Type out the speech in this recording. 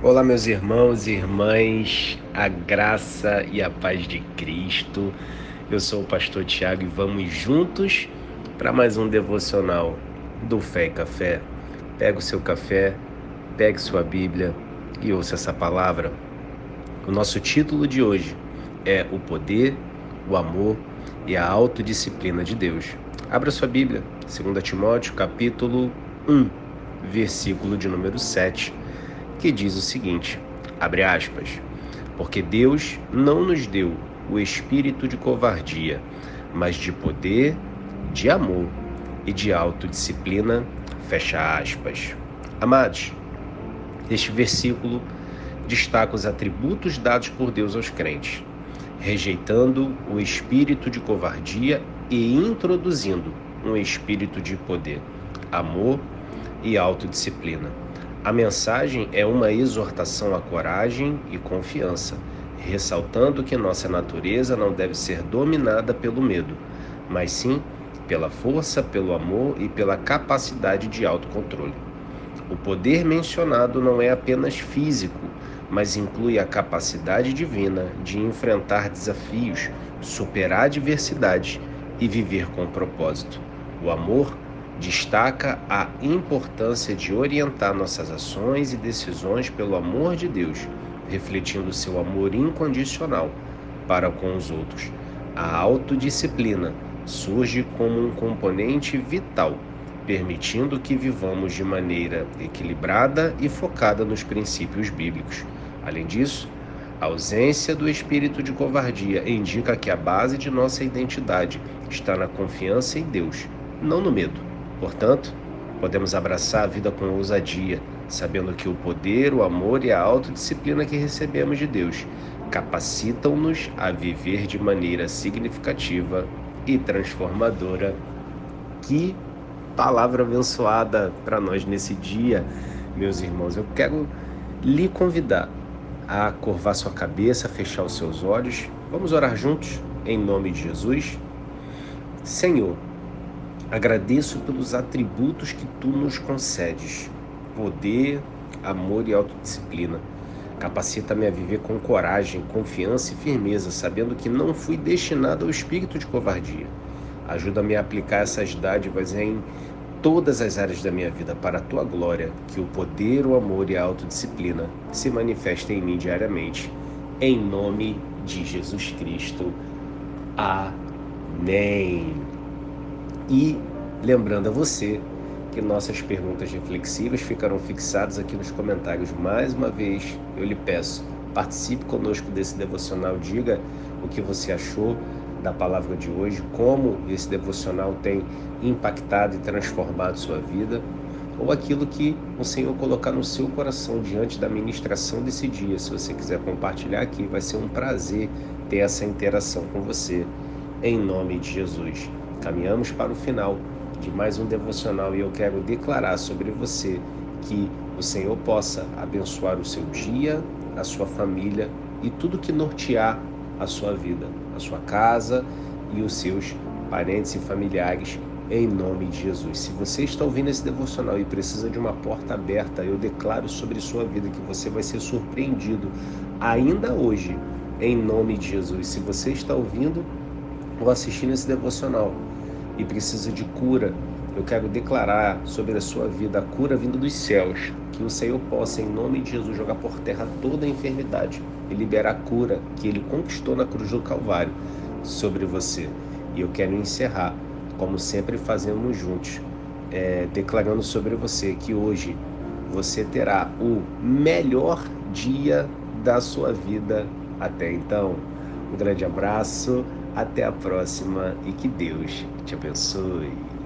Olá, meus irmãos e irmãs, a graça e a paz de Cristo. Eu sou o pastor Tiago e vamos juntos para mais um devocional do Fé e Café. Pega o seu café, pegue sua Bíblia e ouça essa palavra. O nosso título de hoje é O Poder, o Amor e a Autodisciplina de Deus. Abra sua Bíblia, 2 Timóteo, capítulo 1, versículo de número 7 que diz o seguinte: abre aspas, porque Deus não nos deu o espírito de covardia, mas de poder, de amor e de autodisciplina, fecha aspas. Amados, este versículo destaca os atributos dados por Deus aos crentes, rejeitando o espírito de covardia e introduzindo um espírito de poder, amor e autodisciplina. A mensagem é uma exortação à coragem e confiança, ressaltando que nossa natureza não deve ser dominada pelo medo, mas sim pela força, pelo amor e pela capacidade de autocontrole. O poder mencionado não é apenas físico, mas inclui a capacidade divina de enfrentar desafios, superar adversidades e viver com propósito. O amor destaca a importância de orientar nossas ações e decisões pelo amor de Deus, refletindo seu amor incondicional para com os outros. A autodisciplina surge como um componente vital, permitindo que vivamos de maneira equilibrada e focada nos princípios bíblicos. Além disso, a ausência do espírito de covardia indica que a base de nossa identidade está na confiança em Deus, não no medo. Portanto, podemos abraçar a vida com ousadia, sabendo que o poder, o amor e a autodisciplina que recebemos de Deus capacitam-nos a viver de maneira significativa e transformadora. Que palavra abençoada para nós nesse dia, meus irmãos. Eu quero lhe convidar a curvar sua cabeça, fechar os seus olhos. Vamos orar juntos em nome de Jesus. Senhor, Agradeço pelos atributos que tu nos concedes: poder, amor e autodisciplina. Capacita-me a viver com coragem, confiança e firmeza, sabendo que não fui destinado ao espírito de covardia. Ajuda-me a aplicar essas dádivas em todas as áreas da minha vida para a tua glória, que o poder, o amor e a autodisciplina se manifestem em mim diariamente. Em nome de Jesus Cristo. Amém. E lembrando a você que nossas perguntas reflexivas ficarão fixadas aqui nos comentários. Mais uma vez, eu lhe peço, participe conosco desse devocional, diga o que você achou da palavra de hoje, como esse devocional tem impactado e transformado sua vida, ou aquilo que o Senhor colocar no seu coração diante da ministração desse dia. Se você quiser compartilhar aqui, vai ser um prazer ter essa interação com você, em nome de Jesus. Caminhamos para o final de mais um devocional e eu quero declarar sobre você que o Senhor possa abençoar o seu dia, a sua família e tudo que nortear a sua vida, a sua casa e os seus parentes e familiares, em nome de Jesus. Se você está ouvindo esse devocional e precisa de uma porta aberta, eu declaro sobre sua vida que você vai ser surpreendido ainda hoje, em nome de Jesus. Se você está ouvindo ou assistindo esse devocional e precisa de cura, eu quero declarar sobre a sua vida a cura vinda dos céus. Que o Senhor possa, em nome de Jesus, jogar por terra toda a enfermidade e liberar a cura que ele conquistou na cruz do Calvário sobre você. E eu quero encerrar, como sempre fazemos juntos, é, declarando sobre você que hoje você terá o melhor dia da sua vida até então. Um grande abraço até a próxima e que Deus te abençoe.